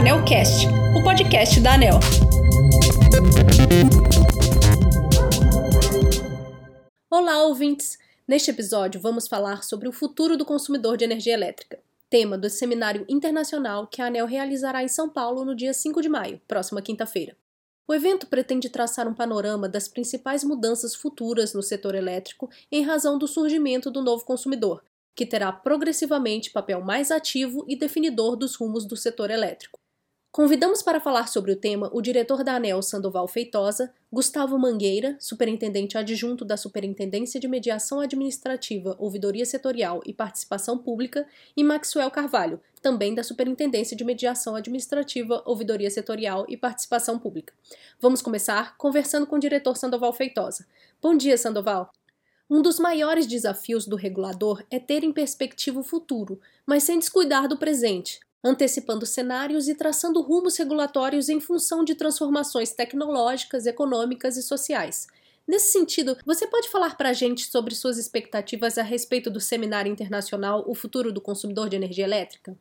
Anelcast, o podcast da Anel. Olá, ouvintes! Neste episódio, vamos falar sobre o futuro do consumidor de energia elétrica, tema do seminário internacional que a ANEL realizará em São Paulo no dia 5 de maio, próxima quinta-feira. O evento pretende traçar um panorama das principais mudanças futuras no setor elétrico em razão do surgimento do novo consumidor, que terá progressivamente papel mais ativo e definidor dos rumos do setor elétrico. Convidamos para falar sobre o tema o diretor da ANEL Sandoval Feitosa, Gustavo Mangueira, superintendente adjunto da Superintendência de Mediação Administrativa, Ouvidoria Setorial e Participação Pública, e Maxwell Carvalho, também da Superintendência de Mediação Administrativa, Ouvidoria Setorial e Participação Pública. Vamos começar conversando com o diretor Sandoval Feitosa. Bom dia, Sandoval. Um dos maiores desafios do regulador é ter em perspectiva o futuro, mas sem descuidar do presente, antecipando cenários e traçando rumos regulatórios em função de transformações tecnológicas, econômicas e sociais. Nesse sentido, você pode falar para a gente sobre suas expectativas a respeito do Seminário Internacional O Futuro do Consumidor de Energia Elétrica?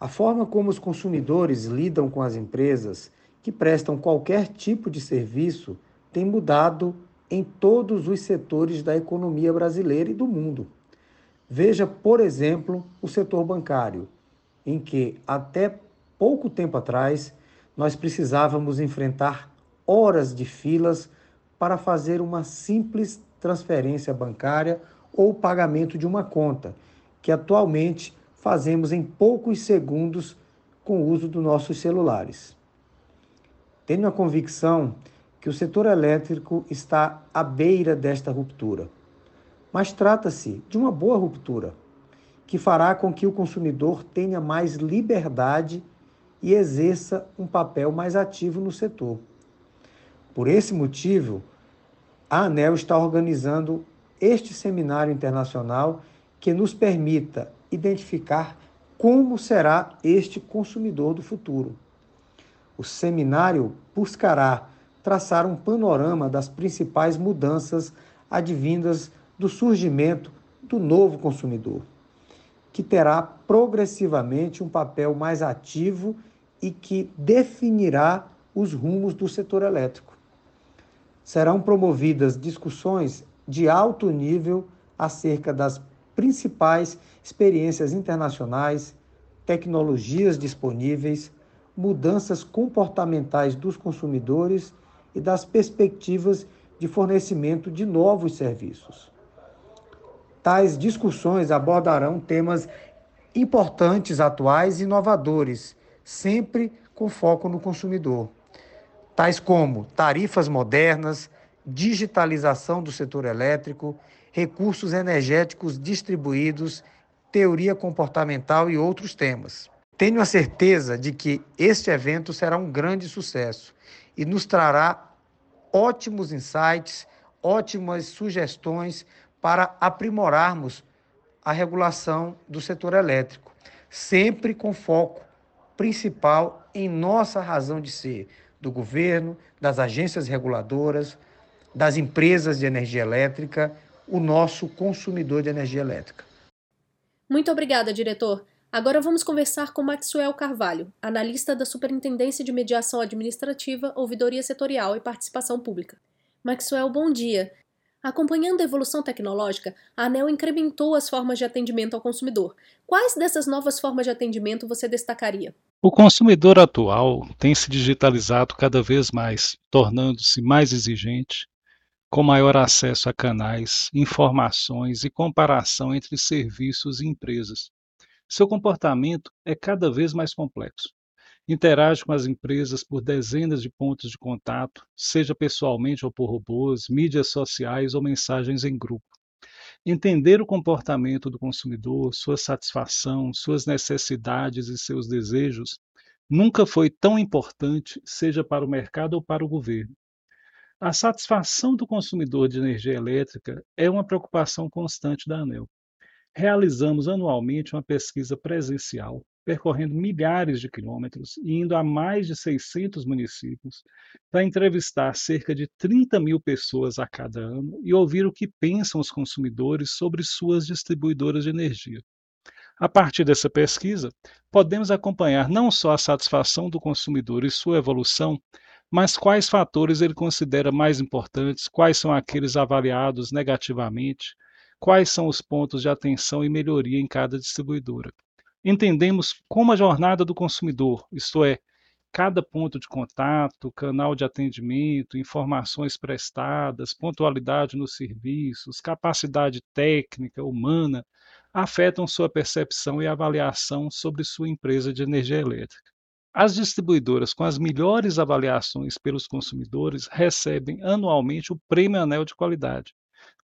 A forma como os consumidores lidam com as empresas que prestam qualquer tipo de serviço tem mudado em todos os setores da economia brasileira e do mundo. Veja, por exemplo, o setor bancário em que até pouco tempo atrás nós precisávamos enfrentar horas de filas para fazer uma simples transferência bancária ou pagamento de uma conta, que atualmente fazemos em poucos segundos com o uso dos nossos celulares. Tenho a convicção que o setor elétrico está à beira desta ruptura. Mas trata-se de uma boa ruptura que fará com que o consumidor tenha mais liberdade e exerça um papel mais ativo no setor. Por esse motivo, a ANEL está organizando este seminário internacional que nos permita identificar como será este consumidor do futuro. O seminário buscará traçar um panorama das principais mudanças advindas do surgimento do novo consumidor que terá progressivamente um papel mais ativo e que definirá os rumos do setor elétrico. Serão promovidas discussões de alto nível acerca das principais experiências internacionais, tecnologias disponíveis, mudanças comportamentais dos consumidores e das perspectivas de fornecimento de novos serviços. Tais discussões abordarão temas importantes, atuais e inovadores, sempre com foco no consumidor, tais como tarifas modernas, digitalização do setor elétrico, recursos energéticos distribuídos, teoria comportamental e outros temas. Tenho a certeza de que este evento será um grande sucesso e nos trará ótimos insights, ótimas sugestões para aprimorarmos a regulação do setor elétrico, sempre com foco principal em nossa razão de ser, do governo, das agências reguladoras, das empresas de energia elétrica, o nosso consumidor de energia elétrica. Muito obrigada, diretor. Agora vamos conversar com Maxwell Carvalho, analista da Superintendência de Mediação Administrativa, Ouvidoria Setorial e Participação Pública. Maxwell, bom dia. Acompanhando a evolução tecnológica, a ANEL incrementou as formas de atendimento ao consumidor. Quais dessas novas formas de atendimento você destacaria? O consumidor atual tem se digitalizado cada vez mais, tornando-se mais exigente, com maior acesso a canais, informações e comparação entre serviços e empresas. Seu comportamento é cada vez mais complexo interage com as empresas por dezenas de pontos de contato, seja pessoalmente ou por robôs, mídias sociais ou mensagens em grupo. Entender o comportamento do consumidor, sua satisfação, suas necessidades e seus desejos nunca foi tão importante, seja para o mercado ou para o governo. A satisfação do consumidor de energia elétrica é uma preocupação constante da ANEL. Realizamos anualmente uma pesquisa presencial percorrendo milhares de quilômetros e indo a mais de 600 municípios para entrevistar cerca de 30 mil pessoas a cada ano e ouvir o que pensam os consumidores sobre suas distribuidoras de energia. A partir dessa pesquisa, podemos acompanhar não só a satisfação do consumidor e sua evolução, mas quais fatores ele considera mais importantes, quais são aqueles avaliados negativamente, quais são os pontos de atenção e melhoria em cada distribuidora. Entendemos como a jornada do consumidor, isto é, cada ponto de contato, canal de atendimento, informações prestadas, pontualidade nos serviços, capacidade técnica, humana, afetam sua percepção e avaliação sobre sua empresa de energia elétrica. As distribuidoras com as melhores avaliações pelos consumidores recebem anualmente o Prêmio Anel de Qualidade,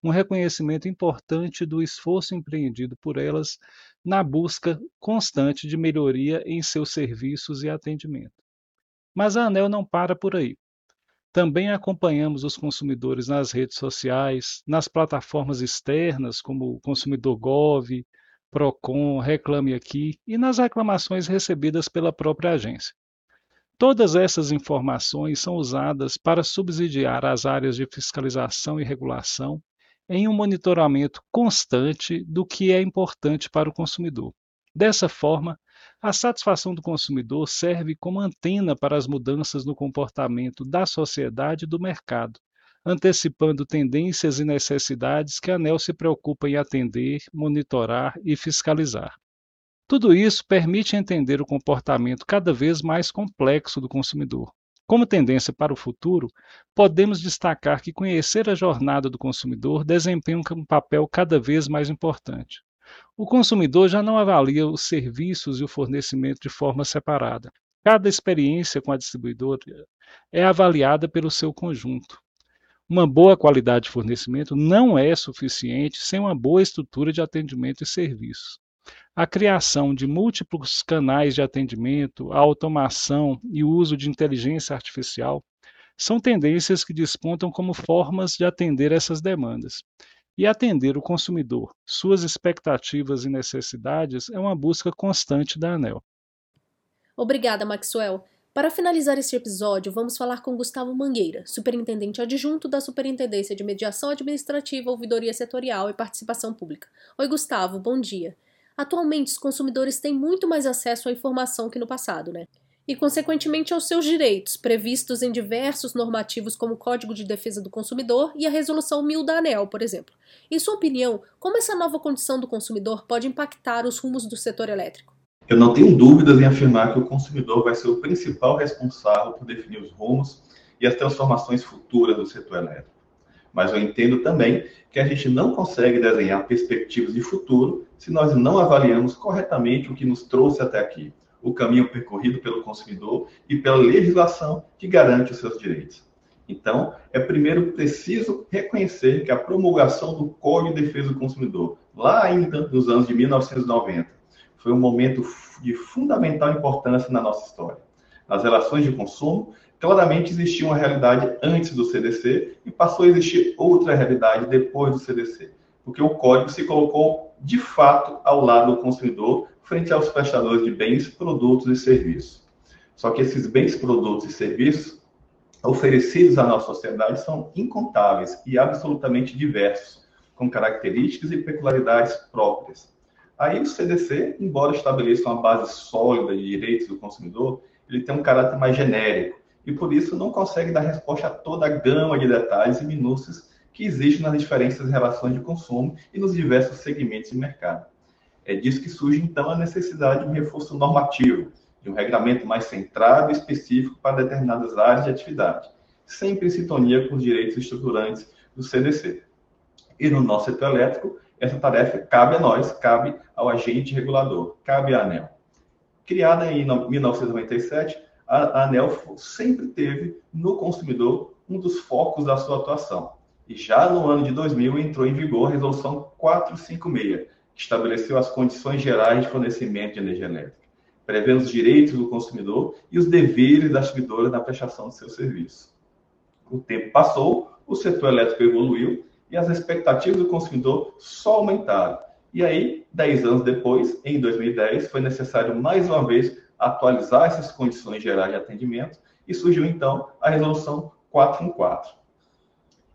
um reconhecimento importante do esforço empreendido por elas na busca constante de melhoria em seus serviços e atendimento. Mas a Anel não para por aí. Também acompanhamos os consumidores nas redes sociais, nas plataformas externas, como o Consumidor Gov, Procon, Reclame Aqui e nas reclamações recebidas pela própria agência. Todas essas informações são usadas para subsidiar as áreas de fiscalização e regulação em um monitoramento constante do que é importante para o consumidor. Dessa forma, a satisfação do consumidor serve como antena para as mudanças no comportamento da sociedade e do mercado, antecipando tendências e necessidades que a ANEL se preocupa em atender, monitorar e fiscalizar. Tudo isso permite entender o comportamento cada vez mais complexo do consumidor. Como tendência para o futuro, podemos destacar que conhecer a jornada do consumidor desempenha um papel cada vez mais importante. O consumidor já não avalia os serviços e o fornecimento de forma separada. Cada experiência com a distribuidora é avaliada pelo seu conjunto. Uma boa qualidade de fornecimento não é suficiente sem uma boa estrutura de atendimento e serviços. A criação de múltiplos canais de atendimento, a automação e o uso de inteligência artificial são tendências que despontam como formas de atender essas demandas. E atender o consumidor, suas expectativas e necessidades é uma busca constante da ANEL. Obrigada, Maxwell. Para finalizar este episódio, vamos falar com Gustavo Mangueira, superintendente adjunto da Superintendência de Mediação Administrativa, Ouvidoria Setorial e Participação Pública. Oi, Gustavo, bom dia. Atualmente, os consumidores têm muito mais acesso à informação que no passado, né? e, consequentemente, aos seus direitos, previstos em diversos normativos como o Código de Defesa do Consumidor e a Resolução 1000 da ANEL, por exemplo. Em sua opinião, como essa nova condição do consumidor pode impactar os rumos do setor elétrico? Eu não tenho dúvidas em afirmar que o consumidor vai ser o principal responsável por definir os rumos e as transformações futuras do setor elétrico. Mas eu entendo também que a gente não consegue desenhar perspectivas de futuro se nós não avaliamos corretamente o que nos trouxe até aqui o caminho percorrido pelo consumidor e pela legislação que garante os seus direitos. Então, é primeiro preciso reconhecer que a promulgação do Código de Defesa do Consumidor, lá ainda nos anos de 1990, foi um momento de fundamental importância na nossa história. Nas relações de consumo, claramente existia uma realidade antes do CDC e passou a existir outra realidade depois do CDC, porque o código se colocou de fato ao lado do consumidor frente aos prestadores de bens, produtos e serviços. Só que esses bens, produtos e serviços oferecidos à nossa sociedade são incontáveis e absolutamente diversos, com características e peculiaridades próprias. Aí o CDC, embora estabeleça uma base sólida de direitos do consumidor, ele tem um caráter mais genérico e por isso não consegue dar resposta a toda a gama de detalhes e minúcias que existem nas diferentes relações de consumo e nos diversos segmentos de mercado. É disso que surge, então, a necessidade de um reforço normativo, de um regramento mais centrado e específico para determinadas áreas de atividade, sempre em sintonia com os direitos estruturantes do CDC. E no nosso setor elétrico, essa tarefa cabe a nós, cabe ao agente regulador, cabe à ANEL. Criada em 1997, a ANEL sempre teve no consumidor um dos focos da sua atuação. E já no ano de 2000 entrou em vigor a Resolução 456, que estabeleceu as condições gerais de fornecimento de energia elétrica, prevendo os direitos do consumidor e os deveres das distribuidoras na prestação de seu serviço. O tempo passou, o setor elétrico evoluiu e as expectativas do consumidor só aumentaram. E aí, dez anos depois, em 2010, foi necessário mais uma vez atualizar essas condições gerais de atendimento e surgiu então a resolução 414.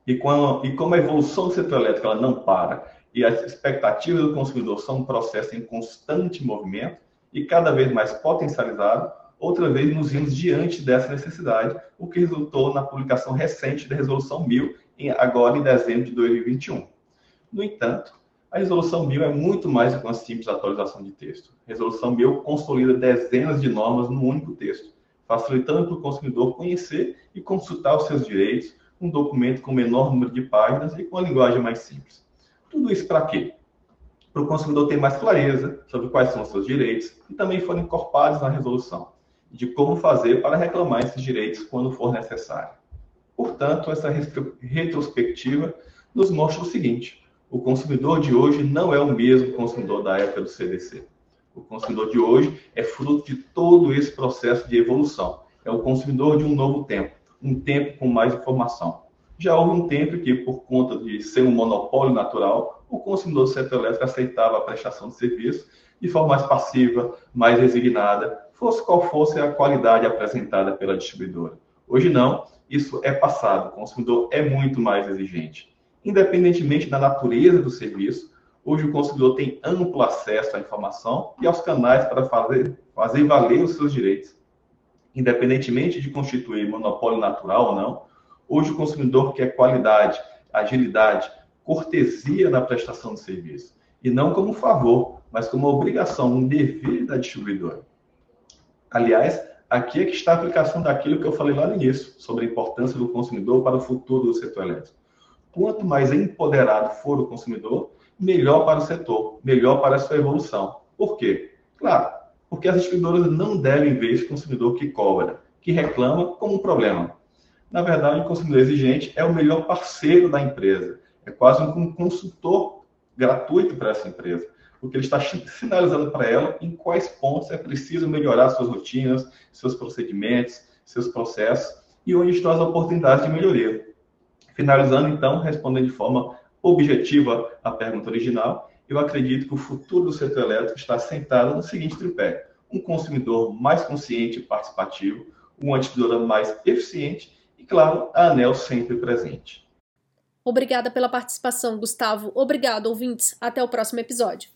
E, quando, e como a evolução do setor elétrico ela não para, e as expectativas do consumidor são um processo em constante movimento e cada vez mais potencializado, outra vez nos vimos diante dessa necessidade, o que resultou na publicação recente da Resolução 1000, agora em dezembro de 2021. No entanto, a Resolução 1000 é muito mais que uma simples atualização de texto. A Resolução 1000 consolida dezenas de normas num único texto, facilitando para o consumidor conhecer e consultar os seus direitos, um documento com menor número de páginas e com a linguagem mais simples. Tudo isso para quê? Para o consumidor ter mais clareza sobre quais são os seus direitos e também foram incorporados na resolução, de como fazer para reclamar esses direitos quando for necessário. Portanto, essa retrospectiva nos mostra o seguinte: o consumidor de hoje não é o mesmo consumidor da época do CDC. O consumidor de hoje é fruto de todo esse processo de evolução. É o consumidor de um novo tempo, um tempo com mais informação. Já houve um tempo que, por conta de ser um monopólio natural, o consumidor do setor elétrico aceitava a prestação de serviço de forma mais passiva, mais resignada, fosse qual fosse a qualidade apresentada pela distribuidora. Hoje não, isso é passado, o consumidor é muito mais exigente. Independentemente da natureza do serviço, hoje o consumidor tem amplo acesso à informação e aos canais para fazer, fazer valer os seus direitos. Independentemente de constituir monopólio natural ou não, hoje o consumidor quer qualidade, agilidade, cortesia na prestação de serviço. E não como favor, mas como obrigação, um dever da distribuidora. Aliás, aqui é que está a aplicação daquilo que eu falei lá no início, sobre a importância do consumidor para o futuro do setor elétrico. Quanto mais empoderado for o consumidor, melhor para o setor, melhor para a sua evolução. Por quê? Claro, porque as distribuidoras não devem ver esse consumidor que cobra, que reclama como um problema. Na verdade, o consumidor exigente é o melhor parceiro da empresa, é quase um consultor gratuito para essa empresa, porque ele está sinalizando para ela em quais pontos é preciso melhorar suas rotinas, seus procedimentos, seus processos e onde estão as oportunidades de melhoria. Finalizando, então, respondendo de forma objetiva a pergunta original, eu acredito que o futuro do setor elétrico está assentado no seguinte tripé: um consumidor mais consciente e participativo, uma distribuidora mais eficiente e, claro, a ANEL sempre presente. Obrigada pela participação, Gustavo. Obrigado, ouvintes. Até o próximo episódio.